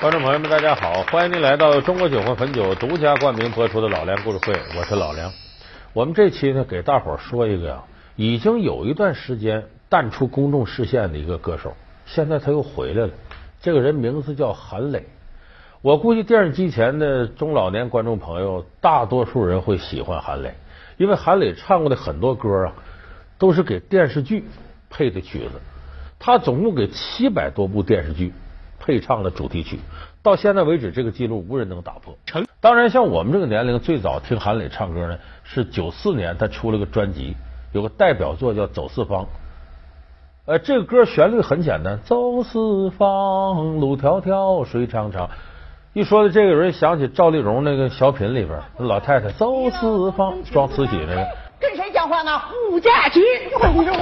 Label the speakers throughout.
Speaker 1: 观众朋友们，大家好！欢迎您来到中国酒和汾酒独家冠名播出的《老梁故事会》，我是老梁。我们这期呢，给大伙儿说一个呀，已经有一段时间淡出公众视线的一个歌手，现在他又回来了。这个人名字叫韩磊。我估计电视机前的中老年观众朋友，大多数人会喜欢韩磊，因为韩磊唱过的很多歌啊，都是给电视剧配的曲子。他总共给七百多部电视剧。配唱的主题曲，到现在为止，这个记录无人能打破。当然，像我们这个年龄，最早听韩磊唱歌呢，是九四年他出了个专辑，有个代表作叫《走四方》。呃，这个歌旋律很简单，走四方，路迢迢，水长长。一说的这个人，想起赵丽蓉那个小品里边，老太太走四方，装慈禧那个。
Speaker 2: 跟谁讲话呢？物价局，哎呦，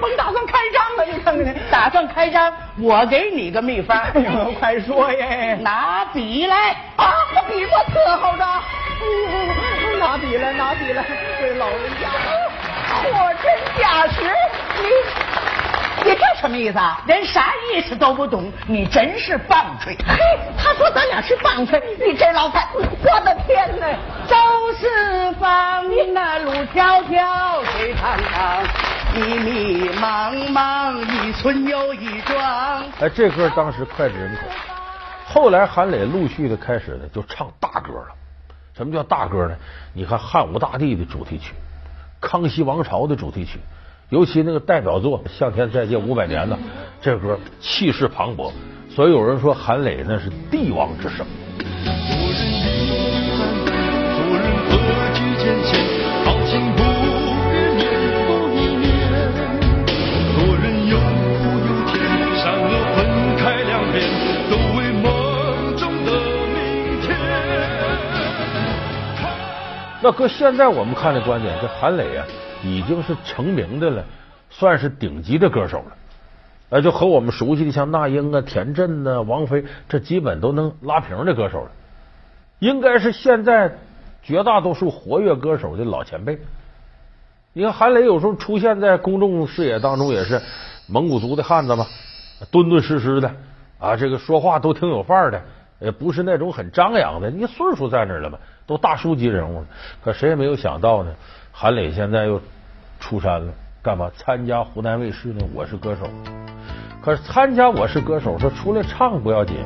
Speaker 2: 甭打算开张了，你看看，打算开张，我给你个秘方，哎呦，快说呀！拿笔来，啊，笔我伺候着。拿笔来，拿笔来，这老人家，货真价实，你。你这什么意思啊？连啥意思都不懂，你真是棒槌！嘿，他说咱俩是棒槌，你这老太，我的天哪！周四方，迢迢，水长长，迷迷茫茫，一村又一庄。
Speaker 1: 哎，这歌当时脍炙人口。后来韩磊陆续的开始呢，就唱大歌了。什么叫大歌呢？你看汉武大帝的主题曲，康熙王朝的主题曲。尤其那个代表作《向天再借五百年》呢，这歌气势磅礴，所以有人说韩磊那是帝王之声。那搁现在我们看的观点，这韩磊啊。已经是成名的了，算是顶级的歌手了。呃，就和我们熟悉的像那英啊、田震啊、王菲，这基本都能拉平的歌手了。应该是现在绝大多数活跃歌手的老前辈。你看韩磊有时候出现在公众视野当中，也是蒙古族的汉子嘛，敦敦实实的啊，这个说话都挺有范儿的，也不是那种很张扬的。你岁数在那儿了嘛，都大叔级人物了。可谁也没有想到呢。韩磊现在又出山了，干嘛？参加湖南卫视呢《我是歌手》。可是参加《我是歌手》，说出来唱不要紧，